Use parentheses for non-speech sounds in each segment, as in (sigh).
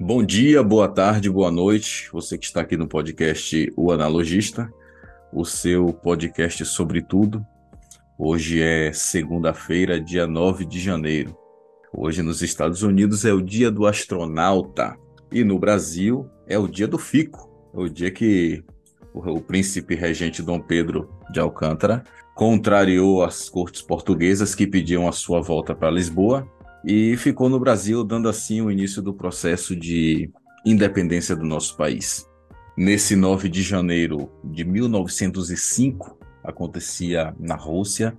Bom dia, boa tarde, boa noite. Você que está aqui no podcast O Analogista, o seu podcast sobre tudo. Hoje é segunda-feira, dia 9 de janeiro. Hoje nos Estados Unidos é o dia do astronauta e no Brasil é o dia do fico. É o dia que o, príncipe regente Dom Pedro de Alcântara contrariou as cortes portuguesas que pediam a sua volta para Lisboa e ficou no Brasil, dando assim o início do processo de independência do nosso país. Nesse 9 de janeiro de 1905, acontecia na Rússia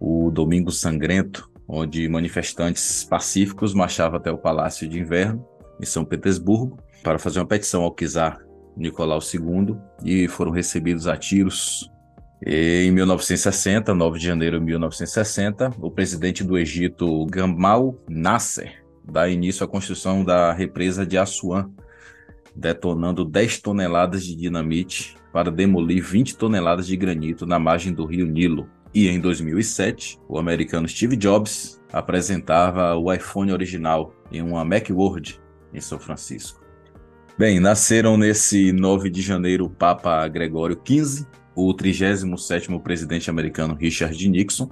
o Domingo Sangrento, onde manifestantes pacíficos marchavam até o Palácio de Inverno, em São Petersburgo, para fazer uma petição ao czar Nicolau II e foram recebidos a tiros em 1960, 9 de janeiro de 1960, o presidente do Egito, Gamal Nasser, dá início à construção da represa de Assuan, detonando 10 toneladas de dinamite para demolir 20 toneladas de granito na margem do rio Nilo. E em 2007, o americano Steve Jobs apresentava o iPhone original em uma Macworld em São Francisco. Bem, nasceram nesse 9 de janeiro o Papa Gregório XV, o 37º presidente americano Richard Nixon,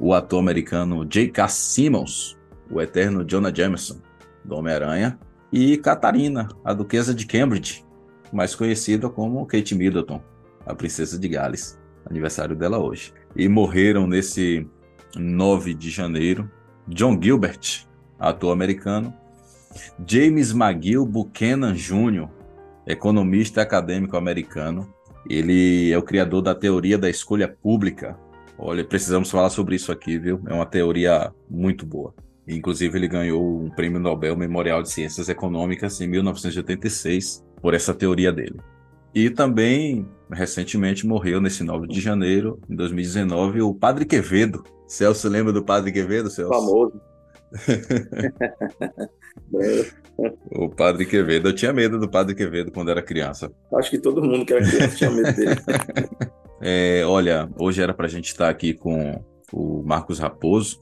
o ator americano J.K. Simmons, o eterno Jonah Jameson, do Homem-Aranha, e Catarina, a duquesa de Cambridge, mais conhecida como Kate Middleton, a princesa de Gales, aniversário dela hoje. E morreram nesse 9 de janeiro John Gilbert, ator americano, James McGill Buchanan Jr., economista acadêmico americano, ele é o criador da teoria da escolha pública. Olha, precisamos falar sobre isso aqui, viu? É uma teoria muito boa. Inclusive, ele ganhou um prêmio Nobel Memorial de Ciências Econômicas em 1986 por essa teoria dele. E também, recentemente, morreu nesse 9 de janeiro, em 2019, o Padre Quevedo. Celso, lembra do Padre Quevedo, Celso? Famoso. (laughs) o Padre Quevedo. Eu tinha medo do Padre Quevedo quando era criança. Acho que todo mundo que era criança tinha medo dele. (laughs) é, olha, hoje era para a gente estar aqui com o Marcos Raposo,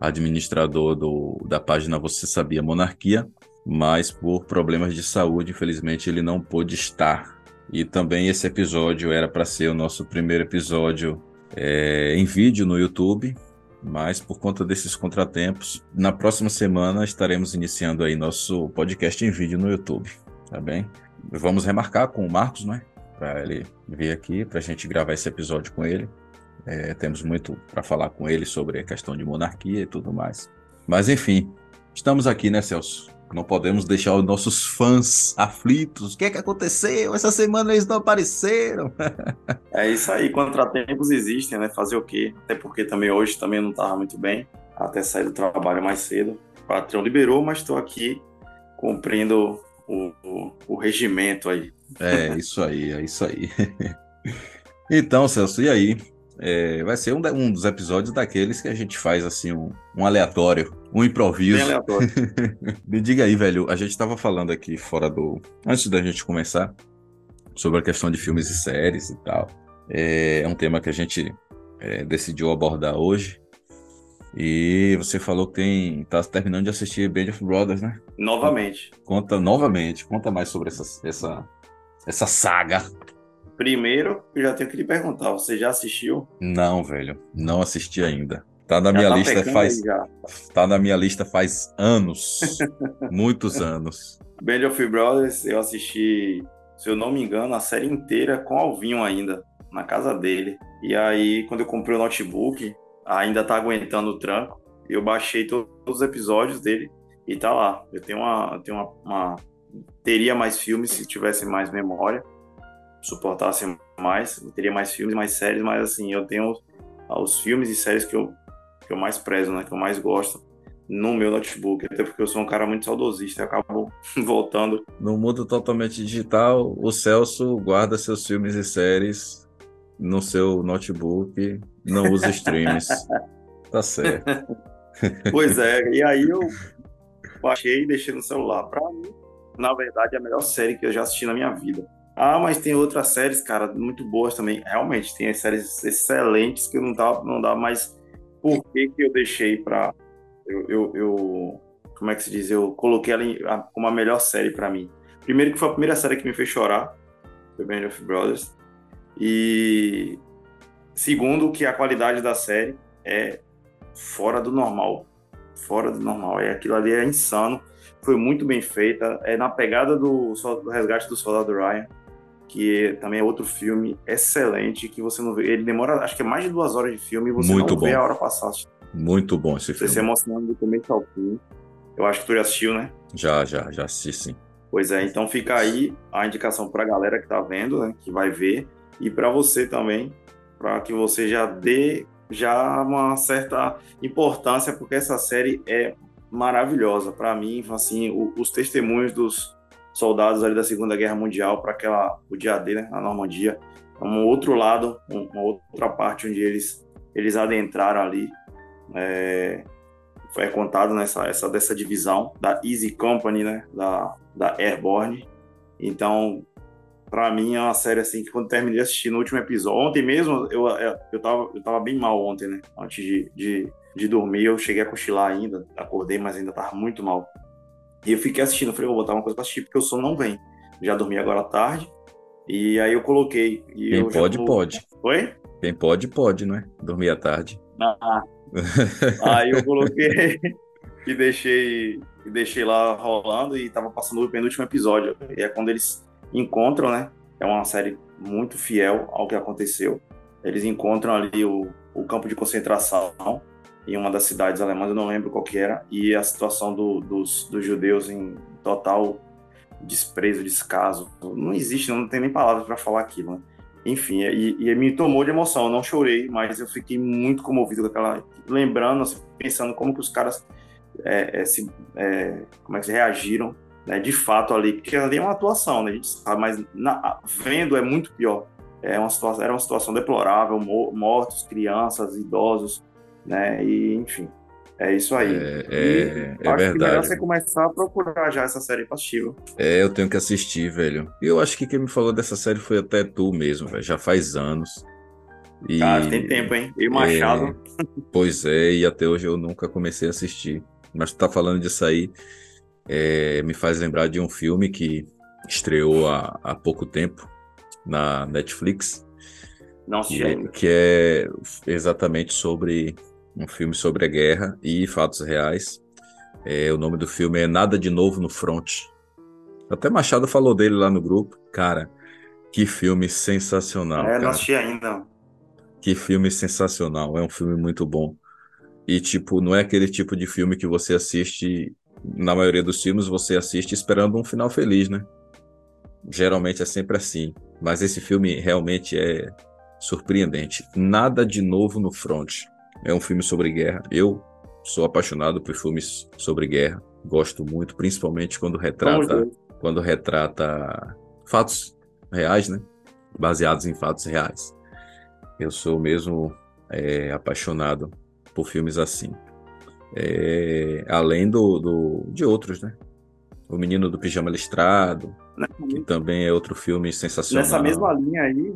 administrador do, da página Você Sabia Monarquia, mas por problemas de saúde, infelizmente, ele não pôde estar. E também esse episódio era para ser o nosso primeiro episódio é, em vídeo no YouTube, mas por conta desses contratempos, na próxima semana estaremos iniciando aí nosso podcast em vídeo no YouTube, tá bem? Vamos remarcar com o Marcos, né? Para ele vir aqui, para a gente gravar esse episódio com ele. É, temos muito para falar com ele sobre a questão de monarquia e tudo mais. Mas enfim, estamos aqui, né, Celso? Não podemos deixar os nossos fãs aflitos. O que é que aconteceu? Essa semana eles não apareceram. (laughs) é isso aí, contratempos existem, né? Fazer o quê? Até porque também hoje também não estava muito bem, até sair do trabalho mais cedo. O patrão liberou, mas estou aqui cumprindo o, o, o regimento aí. É, isso aí, é isso aí. (laughs) então, Celso, e aí? É, vai ser um, um, dos episódios daqueles que a gente faz assim um, um aleatório, um improviso. Bem aleatório. (laughs) Me diga aí, velho, a gente estava falando aqui fora do. Antes da gente começar, sobre a questão de filmes e séries e tal. É, é um tema que a gente é, decidiu abordar hoje. E você falou que tem, tá terminando de assistir Band of Brothers, né? Novamente. Conta novamente, conta mais sobre essa, essa, essa saga. Primeiro, eu já tenho que lhe perguntar, você já assistiu? Não, velho, não assisti ainda. Tá na minha tá lista faz tá na minha lista faz anos, (laughs) muitos anos. Band of Brothers, eu assisti, se eu não me engano, a série inteira com Alvinho ainda, na casa dele. E aí, quando eu comprei o notebook, ainda tá aguentando o tranco, eu baixei todos os episódios dele e tá lá. Eu tenho uma, eu tenho uma, uma teria mais filmes se tivesse mais memória suportasse mais, teria mais filmes, mais séries, mas assim, eu tenho os filmes e séries que eu, que eu mais prezo, né, que eu mais gosto no meu notebook, até porque eu sou um cara muito saudosista e acabo (laughs) voltando. No mundo totalmente digital, o Celso guarda seus filmes e séries no seu notebook, não usa (laughs) streams. tá certo. (laughs) pois é, e aí eu baixei e deixei no celular. Pra mim, na verdade, é a melhor série que eu já assisti na minha vida Ah, mas tem outras séries, cara, muito boas também. Realmente, tem séries excelentes que não dá, não dá mais. Por que, que eu deixei pra. Eu, eu, eu, Como é que se diz? Eu coloquei ela como a melhor série para mim. Primeiro, que foi a primeira série que me fez chorar, The Band of Brothers. E. Segundo, que a qualidade da série é fora do normal. Fora do normal. É, aquilo ali é insano. Foi muito bem feita. É na pegada do, do resgate do soldado Ryan, que também é outro filme excelente, que você não vê. Ele demora, acho que é mais de duas horas de filme e você muito não bom. vê a hora passar. Muito bom esse filme. Você se emocionando do começo ao fim. Eu acho que tu já assistiu, né? Já, já, já assisti sim. Pois é, então fica aí a indicação para a galera que tá vendo, né, que vai ver, e para você também, para que você já dê já uma certa importância, porque essa série é maravilhosa. Para mim, assim, o, os testemunhos dos soldados ali da Segunda Guerra Mundial para aquela o dia D, né, na Normandia, é um outro lado, uma outra parte onde eles eles adentraram ali. É, foi contado nessa essa dessa divisão da Easy Company, né, da da Airborne. Então, para mim é uma série assim que quando terminei de assistir no último episódio, ontem mesmo eu, eu, eu, tava, eu tava bem mal ontem, né? Antes de, de, de dormir, eu cheguei a cochilar ainda, acordei, mas ainda tava muito mal. E eu fiquei assistindo, falei, vou botar uma coisa pra assistir, porque o sono não vem. Já dormi agora à tarde, e aí eu coloquei. E Quem eu pode, tô... pode. Oi? Quem pode, pode, não é? Dormir à tarde. Ah. (laughs) aí eu coloquei (laughs) e deixei, e deixei lá rolando e tava passando o penúltimo episódio. E é quando eles encontram, né? É uma série muito fiel ao que aconteceu. Eles encontram ali o, o campo de concentração em uma das cidades alemãs, eu não lembro qual que era, e a situação do, dos, dos judeus em total desprezo, descaso. Não existe, não tem nem palavras para falar aquilo, né? Enfim, e, e, me tomou de emoção. Eu não chorei, mas eu fiquei muito comovido com aquela. Lembrando, assim, pensando como que os caras é, é, se, é, como é que reagiram né, de fato ali, porque ali é uma atuação, né, a gente sabe, mas na, vendo é muito pior. É uma situação, era uma situação deplorável, mortos, crianças, idosos, né, e enfim, é isso aí. É, é, é verdade. Que melhor você começar a procurar já essa série passiva. É, eu tenho que assistir, velho. E eu acho que quem me falou dessa série foi até tu mesmo, velho. Já faz anos. E... Cara, tem tempo, hein? E Machado. É, pois é, e até hoje eu nunca comecei a assistir. Mas tu tá falando disso aí, é, me faz lembrar de um filme que estreou há, há pouco tempo na Netflix. Não é, que é exatamente sobre um filme sobre a guerra e fatos reais. É, o nome do filme é Nada de Novo no Front. Até Machado falou dele lá no grupo. Cara, que filme sensacional. É, cara. não assisti ainda. Que filme sensacional. É um filme muito bom. E, tipo, não é aquele tipo de filme que você assiste. Na maioria dos filmes, você assiste esperando um final feliz, né? Geralmente é sempre assim. Mas esse filme realmente é surpreendente. Nada de novo no front. É um filme sobre guerra. Eu sou apaixonado por filmes sobre guerra. Gosto muito, principalmente quando retrata, quando retrata fatos reais, né? Baseados em fatos reais. Eu sou mesmo é, apaixonado por filmes assim. É, além do, do, de outros, né? O Menino do Pijama Listrado, que também é outro filme sensacional. Nessa mesma linha aí.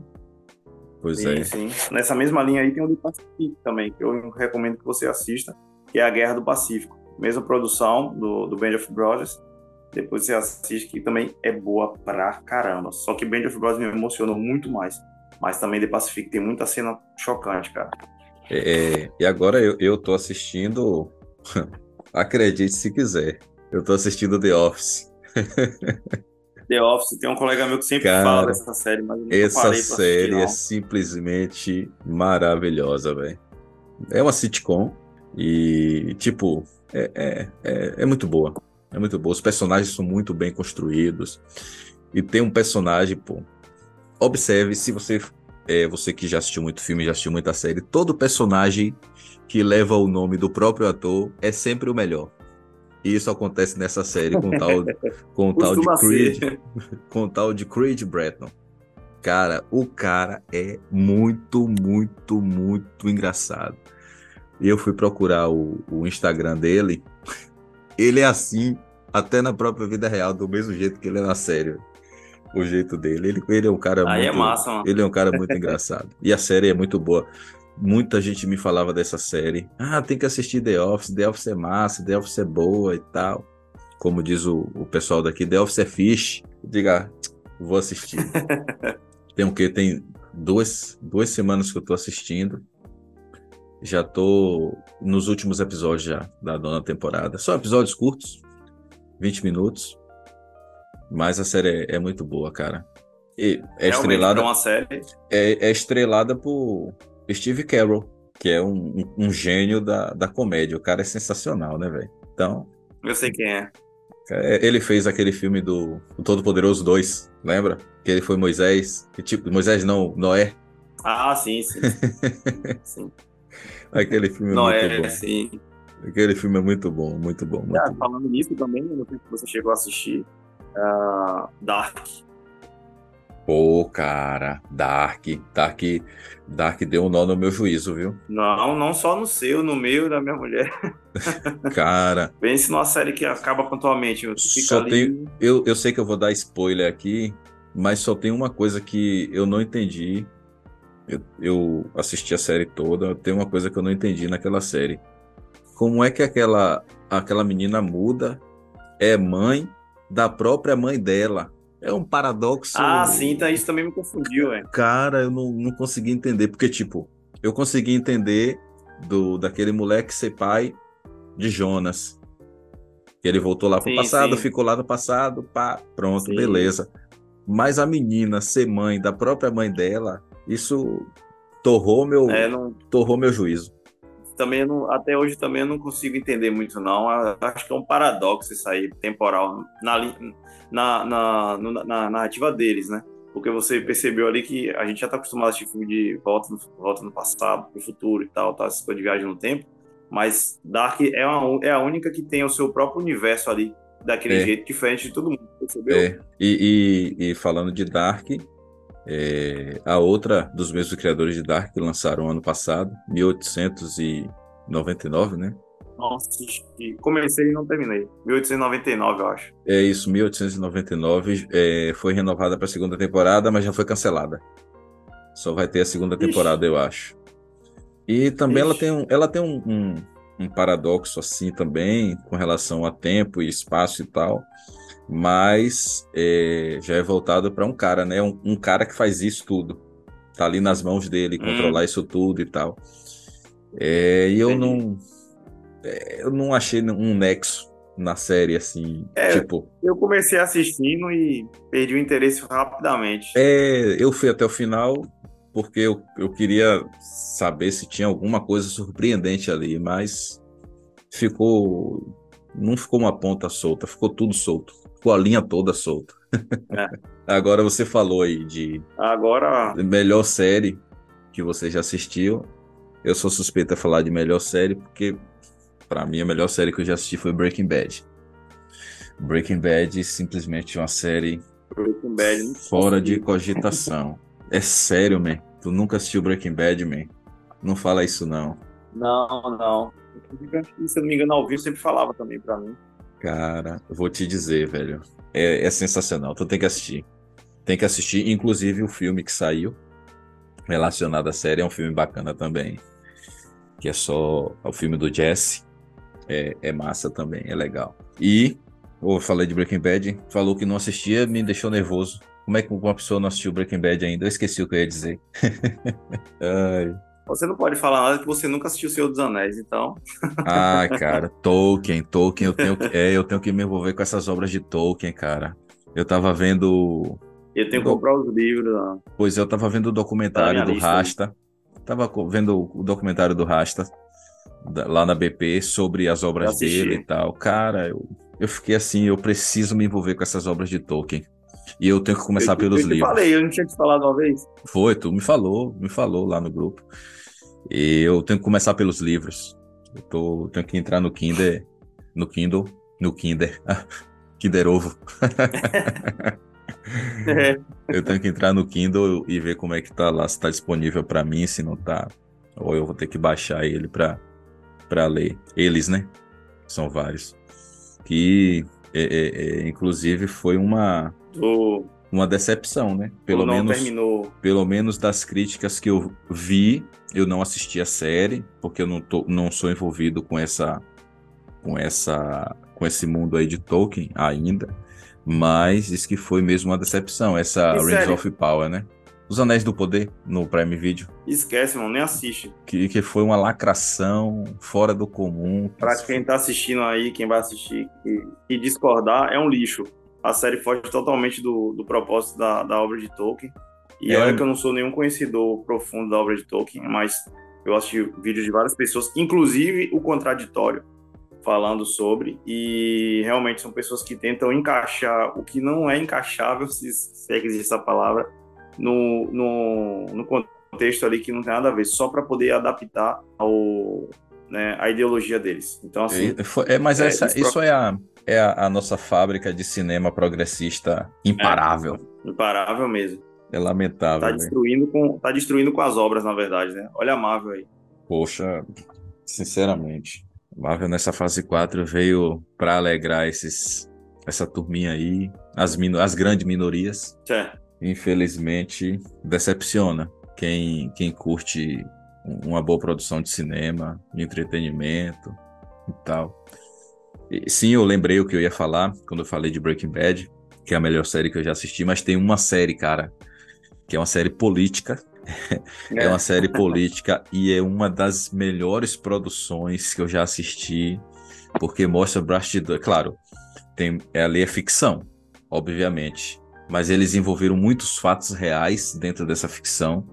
Pois sim, é. Sim. Nessa mesma linha aí tem o do Pacífico também, que eu recomendo que você assista, que é A Guerra do Pacífico. Mesma produção do, do Band of Brothers. Depois você assiste, que também é boa pra caramba. Só que Band of Brothers me emocionou muito mais. Mas também The Pacific tem muita cena chocante, cara. É, e agora eu, eu tô assistindo. (laughs) Acredite se quiser. Eu tô assistindo The Office. (laughs) The Office, tem um colega meu que sempre Cara, fala dessa série, mas eu nunca essa série é simplesmente maravilhosa, velho. É uma sitcom e, tipo, é, é, é, é muito boa. É muito boa. Os personagens são muito bem construídos. E tem um personagem, pô. Observe, se você é, você que já assistiu muito filme, já assistiu muita série, todo personagem que leva o nome do próprio ator é sempre o melhor. E isso acontece nessa série com o tal, com tal de Creed, com tal de Creed Bretton. Cara, o cara é muito, muito, muito engraçado. Eu fui procurar o, o Instagram dele. Ele é assim, até na própria vida real, do mesmo jeito que ele é na série. o jeito dele. Ele, ele é um cara Aí é muito. massa, mano. Ele é um cara muito engraçado. E a série é muito boa. Muita gente me falava dessa série. Ah, tem que assistir The Office. The Office é massa, The Office é boa e tal. Como diz o, o pessoal daqui, The Office é fish. Diga, ah, vou assistir. (laughs) tem o quê? Tem duas, duas semanas que eu tô assistindo. Já tô nos últimos episódios já da nona temporada. São episódios curtos, 20 minutos. Mas a série é, é muito boa, cara. E é Realmente, estrelada, uma série. é, é estrelada por Steve Carell, que é um, um- gênio da, da comédia. O cara é sensacional, né, velho? Então, Eu sei quem é. é, ele fez aquele filme do o Todo-Poderoso 2, lembra? Que ele foi Moisés. Que tipo, Moisés não, Noé. Ah, sim, sim. (laughs) sim. Aquele filme é muito é, bom. sim. Aquele filme é muito bom, muito bom, muito Ah, bom. falando nisso também, não sei se você chegou a assistir ah, Dark. Pô, cara, Dark, Dark, Dark deu um nó no meu juízo, viu? Não, não só no seu, no meu e da minha mulher. (laughs) (laughs) Cara, Pense numa série que acaba pontualmente. Só ali. eu, eu sei que eu vou dar spoiler aqui, mas só tem uma coisa que eu não entendi. Eu, eu assisti a série toda, tem uma coisa que eu não entendi naquela série. Como é que aquela, aquela menina muda é mãe da própria mãe dela? É um paradoxo. Ah, sim, então isso também me confundiu, velho. Cara, eu não, não consegui entender, porque, tipo, eu consegui entender do daquele moleque ser pai de Jonas. Que ele voltou lá pro Sim, passado, sim. ficou lá no passado, pá, pronto, Sim. beleza. Mas a menina ser mãe da própria mãe dela, isso torrou meu, É, não, torrou meu juízo. Também não, até hoje também eu não consigo entender muito, não. Acho que é um paradoxo isso aí, temporal, na, na, na, no- na narrativa deles, né? Porque você percebeu ali que a gente já tá acostumado a assistir filme de volta no, volta no passado, pro futuro e tal, essas coisas de viagem no tempo. Mas Dark é, uma, é a única que tem o seu próprio universo ali, daquele É. jeito diferente de todo mundo, percebeu? É, e, e- e falando de Dark, é, a outra dos mesmos criadores de Dark que lançaram ano passado, 1899, né? Nossa, comecei e não terminei. 1899, eu acho. É isso, 1899 é, foi renovada para a segunda temporada, mas já foi cancelada. Só vai ter a segunda Ixi. temporada, eu acho. E também ela Ixi. tem, um, ela tem um, um- um paradoxo assim também, com relação a tempo e espaço e tal, mas é, já é voltado para um cara, né? Um, um cara que faz isso tudo. Tá ali nas mãos dele, Hum. controlar isso tudo e tal. É, e eu não, é, eu não achei um nexo na série assim, É. tipo. Eu comecei assistindo e perdi o interesse rapidamente. É, eu fui até o final porque eu, eu queria saber se tinha alguma coisa surpreendente ali, mas ficou. Não ficou uma ponta solta, ficou tudo solto. Ficou a linha toda solta. É. Agora você falou aí de Agora, melhor série que você já assistiu. Eu sou suspeito a falar de melhor série porque, pra mim, a melhor série que eu já assisti foi Breaking Bad. Breaking Bad simplesmente uma série Bad. Fora de cogitação. É sério, man. Tu nunca assistiu Breaking Bad, man. Não fala isso, não. Não, não. Se eu não me engano, ao vivo sempre falava também pra mim. Cara, vou te dizer, velho. É, é sensacional. Tu tem que assistir. Tem que assistir, inclusive o filme que saiu relacionado à série é um filme bacana também. Que é só o filme do Jesse. É, é massa também, é legal. E, eu falei de Breaking Bad, falou que não assistia, me deixou nervoso. Como é que uma pessoa não assistiu Breaking Bad ainda? Eu esqueci o que eu ia dizer. (laughs) Ai. Você não pode falar nada que você nunca assistiu O Senhor dos Anéis, então. Ah, (laughs) cara, Tolkien, Tolkien, eu tenho, que- é, eu tenho que me envolver com essas obras de Tolkien, cara. Eu tava vendo, Eu tenho que Não. comprar os livros. ó. pois eu tava vendo o Tá documentário na do lista. Rasta. Tava co- vendo o documentário do Rasta lá na BP sobre as obras Eu dele e tal. Cara, eu, eu fiquei assim, eu preciso me envolver com essas obras de Tolkien. E eu tenho que começar eu, pelos eu livros. falei, eu não tinha te falado uma vez. Foi, tu me falou, me falou lá no grupo. E eu tenho que começar pelos livros. Eu tô, tenho que entrar no Kinder, no Kindle, no Kinder, (laughs) Kinder Ovo. (laughs) Eu tenho que entrar no Kindle e ver como é que tá lá, se tá disponível para mim, se não tá, ou eu vou ter que baixar ele para para ler. Eles, né? São vários. Que, é, é, é, inclusive, foi uma do, uma decepção, né? Pelo não menos, terminou. pelo menos das críticas que eu vi, eu não assisti a série, porque eu não, tô, não sou envolvido com essa, com essa, com esse mundo aí de Tolkien ainda. Mas isso que foi mesmo uma decepção, essa E Rings série? of Power, né? Os Anéis do Poder no Prime Video, Esquece, mano, nem assiste. que, que foi uma lacração fora do comum. Pra quem tá assistindo aí, quem vai assistir e discordar, é um lixo. A série foge totalmente do, do propósito da, da obra de Tolkien. E É olha que eu não sou nenhum conhecedor profundo da obra de Tolkien, mas eu assisti vídeos de várias pessoas, inclusive o contraditório, falando sobre. E realmente são pessoas que tentam encaixar o que não é encaixável, (laughs) se, se é que existe essa palavra, no, no, no contexto ali que não tem nada a ver, só para poder adaptar ao, né, a ideologia deles. Então, assim, É, foi- é, mas é, essa- isso isso é, a, é a, a nossa fábrica de cinema progressista imparável. imparável mesmo. É, lamentável. Tá velho. destruindo, com, tá destruindo com as obras, na verdade, né? Olha a Marvel aí. Poxa, sinceramente, Marvel nessa fase 4 veio para alegrar esses, essa turminha aí, as, mino, as grandes minorias. É, Infelizmente, decepciona quem, quem curte um- uma boa produção de cinema, de entretenimento e tal. Sim, eu lembrei o que eu ia falar quando eu falei de Breaking Bad, que é a melhor série que eu já assisti, mas tem uma série, cara, que é uma série política. (laughs) É uma série política e é uma das melhores produções que eu já assisti, porque mostra bastidor. Claro, tem, é, ali é ficção, obviamente, mas eles envolveram muitos fatos reais dentro dessa ficção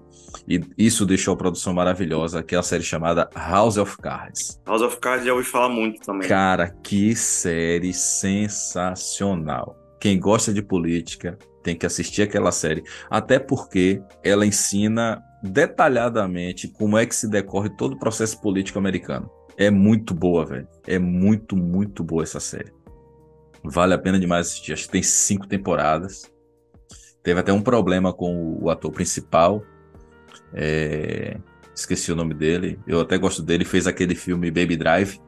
e isso deixou a produção maravilhosa, que é a série chamada House of Cards. House of Cards já ouvi falar muito também. Cara, que série sensacional. Quem gosta de política tem que assistir aquela série, até porque ela ensina detalhadamente como é que se decorre todo o processo político americano. É muito boa, velho. É muito, muito boa essa série. Vale a pena demais assistir. Acho que tem cinco temporadas. Teve até um problema com o ator principal. É, Esqueci o nome dele. Eu até gosto dele. Fez aquele filme Baby Drive,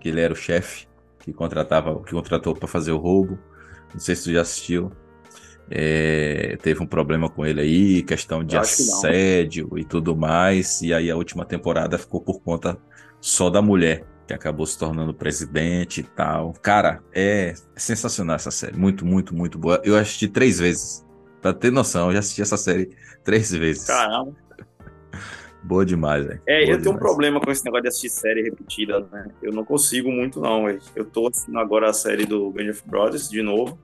que ele era o chefe que contratava, que contratou para fazer o roubo. Não sei se tu já assistiu. É, teve um problema com ele aí, questão de assédio e tudo mais. E aí a última temporada ficou por conta só da mulher, que acabou se tornando presidente e tal. Cara, é sensacional essa série. Muito, muito, muito boa. Eu assisti três vezes. Pra ter noção, eu já assisti essa série três vezes. Caramba. Boa demais, velho. É, Boa eu tenho um demais. problema com esse negócio de assistir série repetida, né? Eu não consigo muito, não, velho. Eu tô assistindo agora a série do Band of Brothers de novo,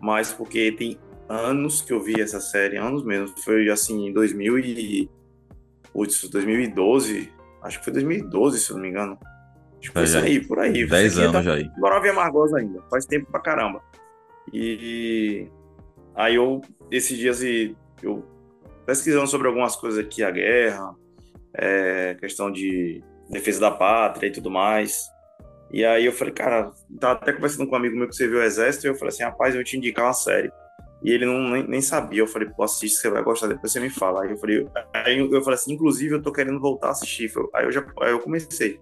mas porque tem anos que eu vi essa série, anos mesmo. Foi assim, em 2000 e... Putz, 2012. Acho que foi 2012, se eu não me engano. Acho que foi isso aí, por aí. Dez Isso aqui tá- anos já aí. Agora eu Margosa ainda, faz tempo pra caramba. E aí eu, esses dias, eu pesquisando sobre algumas coisas aqui, a guerra, é, questão de defesa da pátria e tudo mais. E aí eu falei, cara, tava até conversando com um amigo meu que serviu o exército, e eu falei assim, rapaz, eu vou te indicar uma série. E ele não, nem, nem sabia, eu falei, pô, assiste, você vai gostar, depois você me fala. Aí eu falei, aí eu, falei assim, inclusive eu tô querendo voltar a assistir. Aí eu já aí eu comecei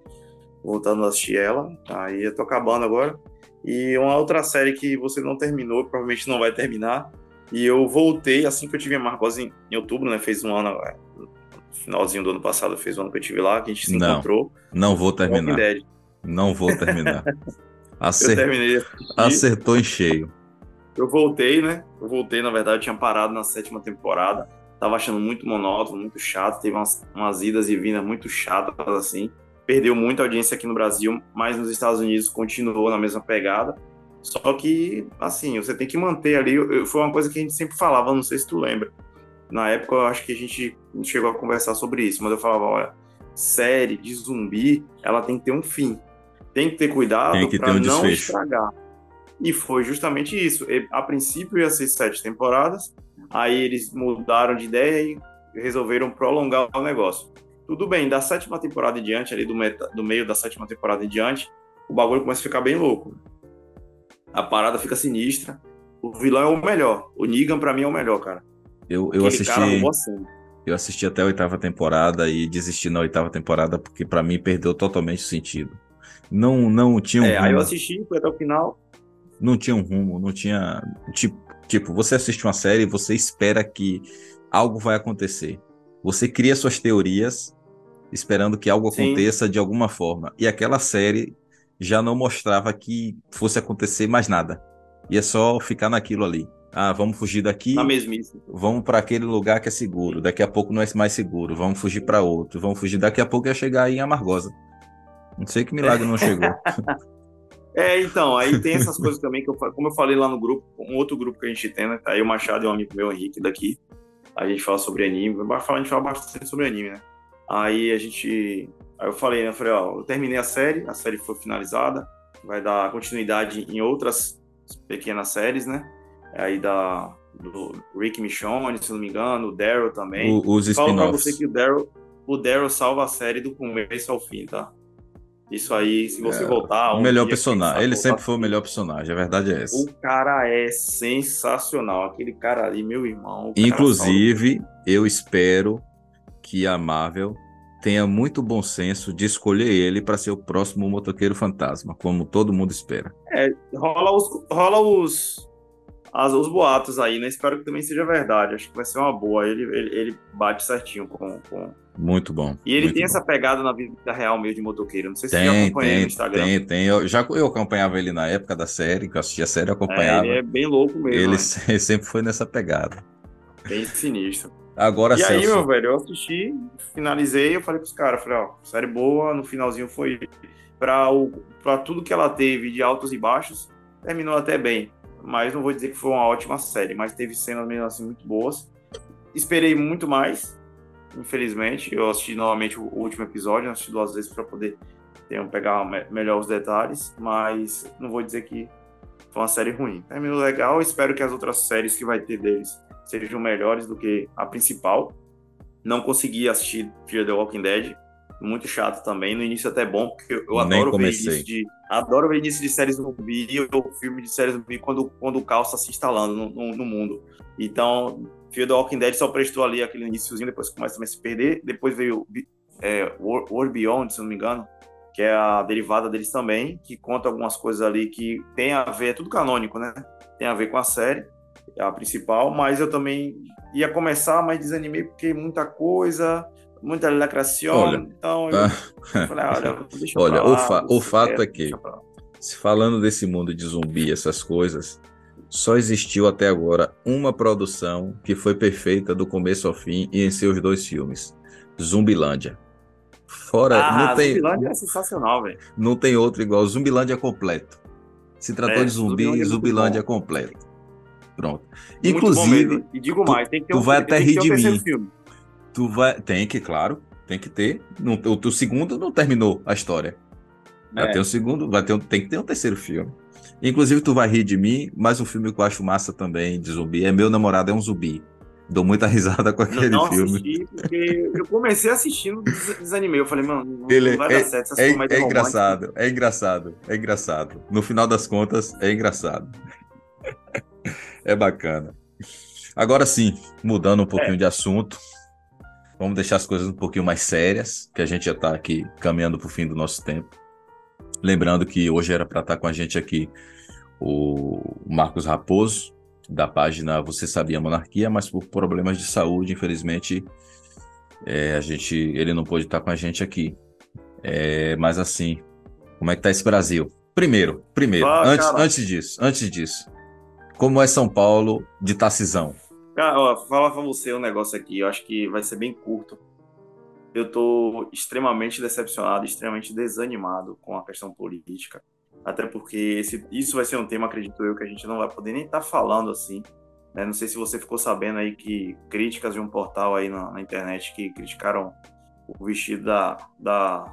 voltando a assistir ela, aí eu tô acabando agora. E uma outra série que você não terminou, provavelmente não vai terminar. E eu voltei assim que eu tive a Margosa em, outubro, né? Fez um ano, é, no finalzinho do ano passado, fez um ano que eu tive lá, que a gente se Não, encontrou. Não vou terminar. Não vou terminar. (laughs) Eu Acer- terminei. Acertou em cheio. Eu voltei, né? Eu voltei, na verdade, eu tinha parado na sétima temporada. Tava achando muito monótono, muito chato. Teve umas, umas idas e vindas muito chatas, assim. Perdeu muita audiência aqui no Brasil, mas nos Estados Unidos continuou na mesma pegada. Só que, assim, você tem que manter ali. foi uma coisa que a gente sempre falava, não sei se tu lembra. Na época, eu acho que a gente chegou a conversar sobre isso, mas eu falava: olha, série de zumbi, ela tem que ter um fim. Tem que ter cuidado que para um não desfecho. estragar. E foi justamente isso. A princípio ia ser sete temporadas, aí eles mudaram de ideia e resolveram prolongar o negócio. Tudo bem, da sétima temporada em diante, ali do, meta- do meio da sétima temporada em diante, o bagulho começa a ficar bem louco. A parada fica sinistra. O vilão é o melhor. O Negan, pra mim, é o melhor, cara. Eu, eu Aquele assisti. cara roubou. Eu assisti até a oitava temporada e desisti na oitava temporada porque pra mim perdeu totalmente o sentido. Não, não tinha um É, aí eu rumo, assisti, foi até o final. não tinha um rumo, não tinha, tipo, Tipo, você assiste uma série, você espera que algo vai acontecer. Você cria suas teorias esperando que algo Sim. aconteça de alguma forma. E aquela série já não mostrava que fosse acontecer mais nada. Ia só ficar naquilo ali. Ah, vamos fugir daqui. Na mesmice. Vamos para aquele lugar que é seguro. Daqui a pouco não é mais seguro. Vamos fugir para outro. Vamos fugir. Daqui a pouco ia chegar aí em Amargosa. Não sei que milagre não chegou. (laughs) É, então, aí tem essas coisas também que eu como eu falei lá no grupo, um outro grupo que a gente tem, né? Tá aí o Machado e um amigo meu, Henrique, daqui. A gente fala sobre anime, a gente fala bastante sobre anime, né? Aí a gente. Aí eu falei, né? Eu falei, ó, eu terminei a série, a série foi finalizada, vai dar continuidade em outras pequenas séries, né? Aí da do Rick Michonne, se não me engano, o Daryl também. O, os Falo pra você que o Daryl, o Daryl salva a série do começo ao fim, tá? Isso aí, se você é, voltar. Um melhor personagem. Ele sempre foi o melhor personagem, a verdade é essa. O cara é sensacional. Aquele cara ali, meu irmão. Inclusive, eu espero que a Marvel tenha muito bom senso de escolher ele para ser o próximo motoqueiro fantasma, como todo mundo espera. É, rola os, rola os, as, os boatos aí, né? Espero que também seja verdade. Acho que vai ser uma boa. Ele, ele, ele bate certinho com, com, muito bom. E ele tem bom. essa pegada na vida real mesmo de motoqueiro. Não sei se tem, você já no Instagram. Tem, tem. Eu, já, eu acompanhava ele na época da série, que eu assistia a série, eu acompanhava. É, ele é bem louco mesmo. Ele né? (laughs) sempre foi nessa pegada. Bem sinistro. Agora, E Celso... aí, meu velho, eu assisti, finalizei, eu falei pros caras, falei, ó, série boa, no finalzinho foi pra, o, pra tudo que ela teve de altos e baixos, terminou até bem. Mas não vou dizer que foi uma ótima série, mas teve cenas mesmo assim muito boas. Esperei muito mais, infelizmente. Eu assisti novamente o último episódio, assisti duas vezes para poder ter, pegar melhor os detalhes, mas não vou dizer que foi uma série ruim. Terminou legal, espero que as outras séries que vai ter deles sejam melhores do que a principal. Não consegui assistir Fear the Walking Dead, muito chato também. No início até bom, porque eu adoro ver início de adoro ver início de séries zumbi ou filme de séries zumbi quando, quando o caos está se instalando no, no, no mundo. Então, Fear the Walking Dead só prestou ali aquele iníciozinho, depois começa também a se perder. Depois veio é, World Beyond, se não me engano, que é a derivada deles também, que conta algumas coisas ali que tem a ver, é tudo canônico, né? Tem a ver com a série, a principal, mas eu também ia começar, mas desanimei porque muita coisa, muita lacração, então eu, ah, (laughs) falei, olha, deixa eu Olha, falar, o, fa o fato quer, é que, se falando desse mundo de zumbi, essas coisas, só existiu até agora uma produção que foi perfeita do começo ao fim e em seus dois filmes: Zumbilândia. Fora, ah, não tem, Zumbilândia é sensacional, velho. Não tem outro igual. Zumbilândia é completo. Se tratou é, de zumbi, Zumbilândia, é Zumbilândia é completo. Pronto. Muito Inclusive, e digo mais, tem que ter tu um, vai até rir de mim. Filme. Tu vai, tem que, claro, tem que ter. No, o teu segundo não terminou a história. Vai é. ter o segundo, vai ter, tem que ter um terceiro filme. Inclusive, tu vai rir de mim, mas um filme que eu acho massa também de zumbi é Meu Namorado é um Zumbi. Dou muita (laughs) risada com aquele não, não filme. Eu comecei assistindo, desanimei. Eu falei, mano, não, Ele, não vai é, dar certo. É, é engraçado, é engraçado, é engraçado. No final das contas, é engraçado. É bacana. Agora sim, mudando um pouquinho é. de assunto, vamos deixar as coisas um pouquinho mais sérias, que a gente já está aqui caminhando para o fim do nosso tempo. Lembrando que hoje era para estar com a gente aqui o Marcos Raposo, da página Você Sabia Monarquia, mas por problemas de saúde, infelizmente, é, a gente, ele não pôde estar com a gente aqui. É, mas assim, como é que tá esse Brasil? Primeiro, primeiro, ah, antes, antes disso, antes disso, como é São Paulo de Tacisão? Cara, ó, falar pra você um negócio aqui, eu acho que vai ser bem curto eu estou extremamente decepcionado, extremamente desanimado com a questão política. Até porque esse, isso vai ser um tema, acredito eu, que a gente não vai poder nem estar tá falando assim. Né? Não sei se você ficou sabendo aí que críticas de um portal aí na, na internet que criticaram o vestido da, da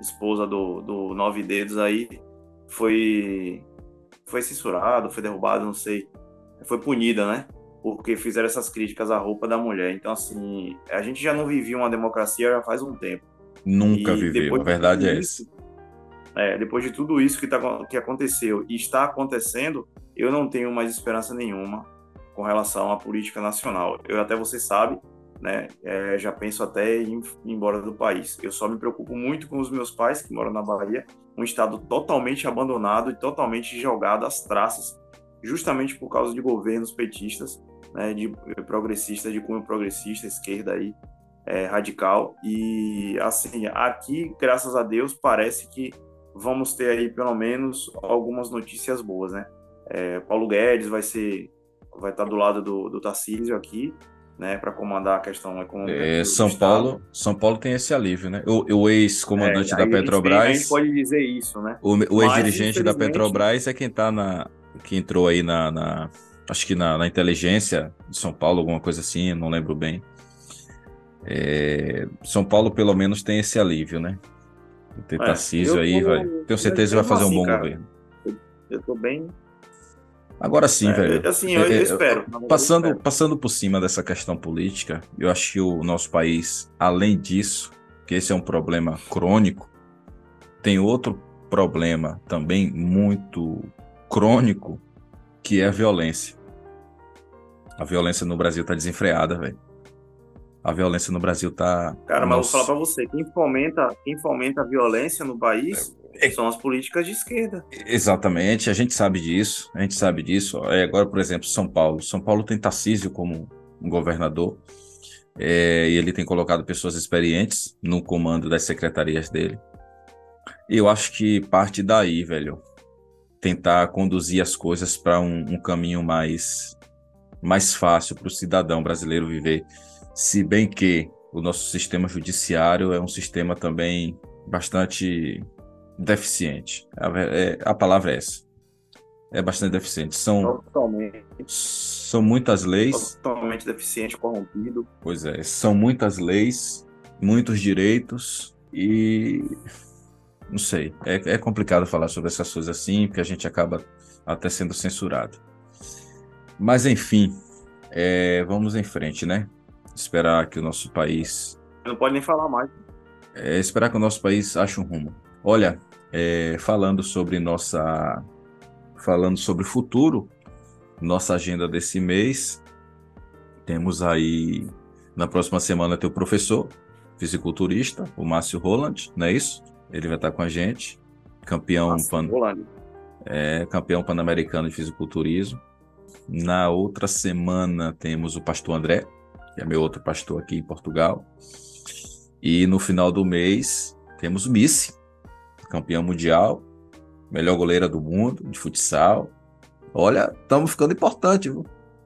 esposa do, do Nove Dedos aí foi, foi censurado, foi derrubado, não sei. Foi punida, né? porque fizeram essas críticas à roupa da mulher. Então, assim, a gente já não vivia uma democracia já faz um tempo. Nunca e viveu, a verdade é essa. É, depois de tudo isso que, tá, que aconteceu e está acontecendo, eu não tenho mais esperança nenhuma com relação à política nacional. Eu até você sabe, né? É, já penso até em ir embora do país. Eu só me preocupo muito com os meus pais que moram na Bahia, um estado totalmente abandonado e totalmente jogado às traças justamente por causa de governos petistas, né, de progressistas, de cunho progressista, esquerda aí, é, radical. E, assim, aqui, graças a Deus, parece que vamos ter aí pelo menos algumas notícias boas, né? É, Paulo Guedes vai ser vai estar do lado do, do Tarcísio aqui, né, para comandar a questão econômica. É, São Paulo, São Paulo tem esse alívio, né? O, o ex-comandante é, da Petrobras. A gente, pode dizer isso, né? O, o ex-dirigente da Petrobras é quem tá na, que entrou aí na, na acho que na, na, inteligência de São Paulo, alguma coisa assim, não lembro bem. É, São Paulo pelo menos tem esse alívio, né? O é, Tarcísio aí vai, tenho certeza que vai fazer assim, um bom cara, governo. Eu tô bem Agora sim, é, velho. Assim, eu, eu é, é, espero. Passando, eu espero. passando por cima dessa questão política, eu acho que o nosso país, além disso, que esse é um problema crônico, tem outro problema também muito crônico, que é a violência. A violência no Brasil tá desenfreada, velho. A violência no Brasil tá. Cara, mas Nossa. vou falar pra você: quem fomenta, quem fomenta a violência no país é, são as políticas de esquerda. Exatamente, a gente sabe disso, a gente sabe disso. É, agora, por exemplo, São Paulo. São Paulo tem Tarcísio como um governador, é, e ele tem colocado pessoas experientes no comando das secretarias dele. Eu acho que parte daí, velho, tentar conduzir as coisas para um, um, caminho mais, mais fácil para o cidadão brasileiro viver. Se bem que o nosso sistema judiciário é um sistema também bastante deficiente. A, é, a palavra é essa. É bastante deficiente. São, Totalmente. São muitas leis. Totalmente deficiente, corrompido. Pois é, são muitas leis, muitos direitos e. Não sei. É, é complicado falar sobre essas coisas assim, porque a gente acaba até sendo censurado. Mas, enfim, é, vamos em frente, né? Esperar que o nosso país. Não pode nem falar mais. É, esperar que o nosso país ache um rumo. Olha, é, falando sobre nossa, falando sobre o futuro, nossa agenda desse mês, temos aí na próxima semana tem o professor fisiculturista, o Márcio Roland, não é isso? Ele vai estar com a gente, campeão pan, é, campeão pan-americano de fisiculturismo. Na outra semana temos o pastor André, que é meu outro pastor aqui em Portugal. E no final do mês temos o Missy, campeão mundial, melhor goleira do mundo de futsal. Olha, estamos ficando importante, viu?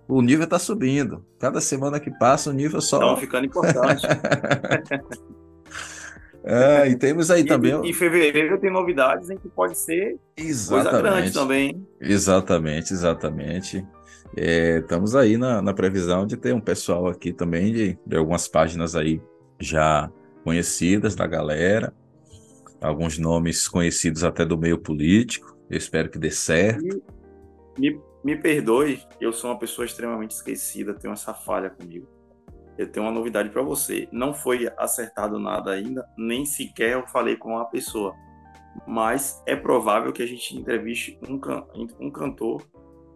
O nível está subindo. Cada semana que passa, o nível só. Estamos ficando importante. (laughs) é, e temos aí e, também. Em fevereiro tem novidades em que pode ser exatamente. coisa grande também. Exatamente, exatamente. É, estamos aí na, na, previsão de ter um pessoal aqui também de, de algumas páginas aí já conhecidas da galera alguns nomes conhecidos até do meio político. Eu espero que dê certo. Me, me, me perdoe, eu sou uma pessoa extremamente esquecida, tenho essa falha comigo. Eu tenho uma novidade para você. Não foi acertado nada ainda, nem sequer eu falei com uma pessoa. Mas é provável que a gente entreviste um, can um cantor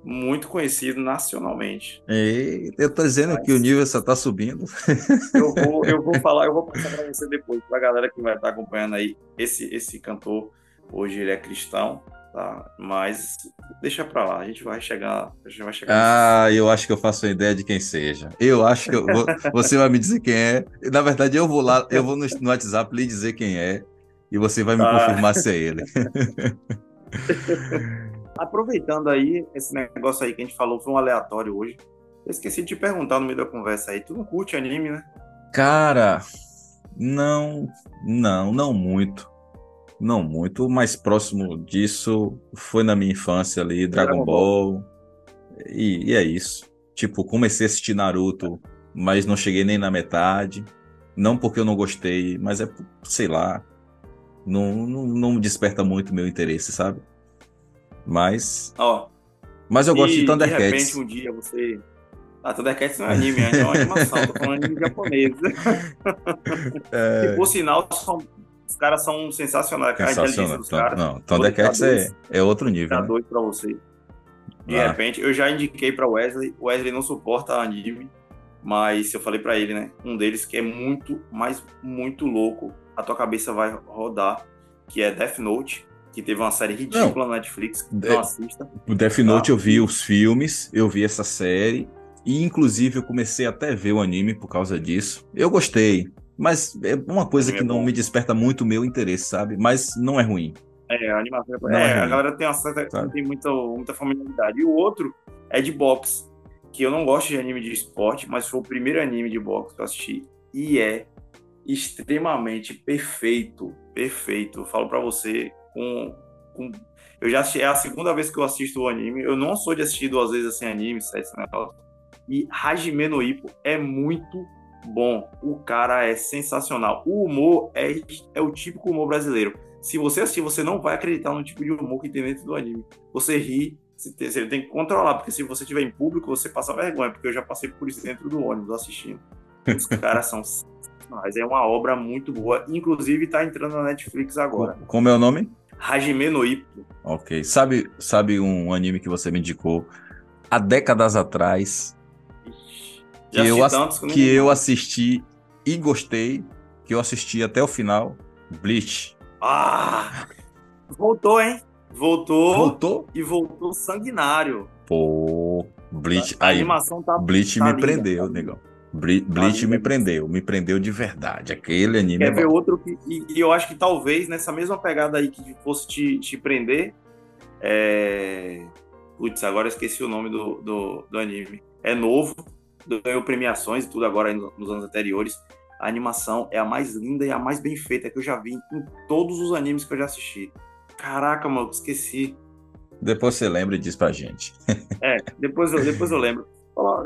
muito conhecido nacionalmente. E eu tô dizendo Mas, que o nível só tá subindo. (laughs) Eu vou, eu vou falar, eu vou passar para você depois, para a galera que vai estar acompanhando aí. Esse, esse cantor, hoje ele é cristão, tá? Mas deixa para lá, a gente vai chegar. A gente vai chegar ah, nesse... eu acho que eu faço uma ideia de quem seja. Eu acho que eu vou, você vai me dizer quem é. Na verdade, eu vou lá, eu vou no, no WhatsApp lhe dizer quem é. E você vai me ah. confirmar se é ele. (laughs) Aproveitando aí, esse negócio aí que a gente falou foi um aleatório hoje. Eu esqueci de te perguntar no meio da conversa aí. Tu não curte anime, né? Cara, não, não, não muito. Não muito. O mais próximo disso foi na minha infância ali, Dragon, Dragon Ball. Ball. E, e é isso. Tipo, comecei a assistir Naruto, mas não cheguei nem na metade. Não porque eu não gostei, mas é, sei lá, não, não, não desperta muito meu interesse, sabe? Mas. Ó. Mas eu gosto de Thundercats. De repente, um dia você. Ah, Thundercats não é anime, é uma animação, tô falando anime japonês. (laughs) É... E por sinal, são, os caras são sensacionais. Sensacional. Dos caras. Não, Thundercats é, é outro nível. Tá né? doido pra você. De ah. repente, eu já indiquei pra Wesley. O Wesley não suporta anime, mas eu falei pra ele, né? Um deles que é muito, mas muito louco. A tua cabeça vai rodar, que é Death Note que teve uma série ridícula na Netflix, É- não assista. O Death Note Ah. eu vi os filmes, eu vi essa série, e inclusive eu comecei até a ver o anime por causa disso. Eu gostei, mas é uma coisa que é não me desperta muito o meu interesse, sabe? Mas não é ruim. É, a animação. Não é, é a ruim. galera tem, uma certa, Sabe? tem muita, muita familiaridade. E o outro é de boxe, que eu não gosto de anime de esporte, mas foi o primeiro anime de boxe que eu assisti. E é extremamente perfeito. Perfeito. Eu falo pra você com. com eu já é a segunda vez que eu assisto o anime. Eu não sou de assistir duas vezes assim anime, sete negócio. E Hajime no Ippo é muito bom. O cara é sensacional. O humor é, é o típico humor brasileiro. Se você assistir, você não vai acreditar no tipo de humor que tem dentro do anime. Você ri, você tem, que controlar, porque se você estiver em público, você passa vergonha, porque eu já passei por isso dentro do ônibus assistindo. Os caras são sensacionais. É uma obra muito boa. Inclusive, tá entrando na Netflix agora. Co- Como é o nome? Hajime no Ippo. Ok. Sabe, sabe um anime que você me indicou há décadas atrás, que, Já eu, assisti ass- tantos que eu nem que eu assisti e gostei, que eu assisti até o final? Bleach. Ah! Voltou, hein? Voltou, Voltou? e voltou sanguinário. Pô, Bleach. A Aí, animação tá. Bleach tá me linda, prendeu, tá negão. Ble- Bleach me mesmo. prendeu, me prendeu de verdade. Aquele anime é Quer ver bom. outro que. E, e eu acho que talvez nessa mesma pegada aí que fosse te, te prender. É. Putz, agora eu esqueci o nome do, do, do anime. É novo, ganhou premiações e tudo agora no- nos anos anteriores. A animação é a mais linda e a mais bem feita que eu já vi em todos os animes que eu já assisti. Caraca, mano, esqueci. Depois você lembra e diz pra gente. É, depois eu, depois eu lembro.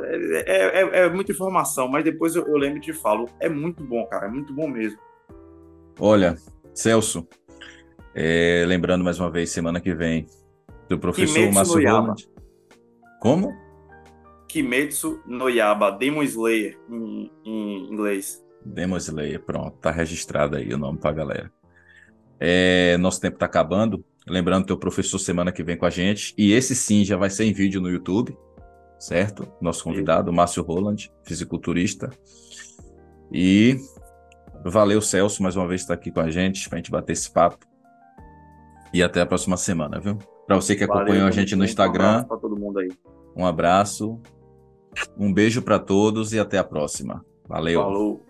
É, é- é- é muita informação, mas depois eu, eu lembro e te falo. É muito bom, cara, é muito bom mesmo. Olha, Celso, é, lembrando mais uma vez, semana que vem, do professor Kimetsu Márcio. Como? Kimetsu no Yaba, Demon Slayer em, em inglês. Demon Slayer, pronto, tá registrado aí o nome pra galera. É, nosso tempo tá acabando. Lembrando teu professor semana que vem com a gente. E esse sim já vai ser em vídeo no YouTube, certo? Nosso convidado, Márcio Roland, fisiculturista. E valeu, Celso, mais uma vez estar aqui com a gente, pra gente bater esse papo. E até a próxima semana, viu? Pra você que acompanhou a gente no um Instagram, pra todo mundo aí. um abraço, um beijo pra todos e até a próxima. Valeu. Falou.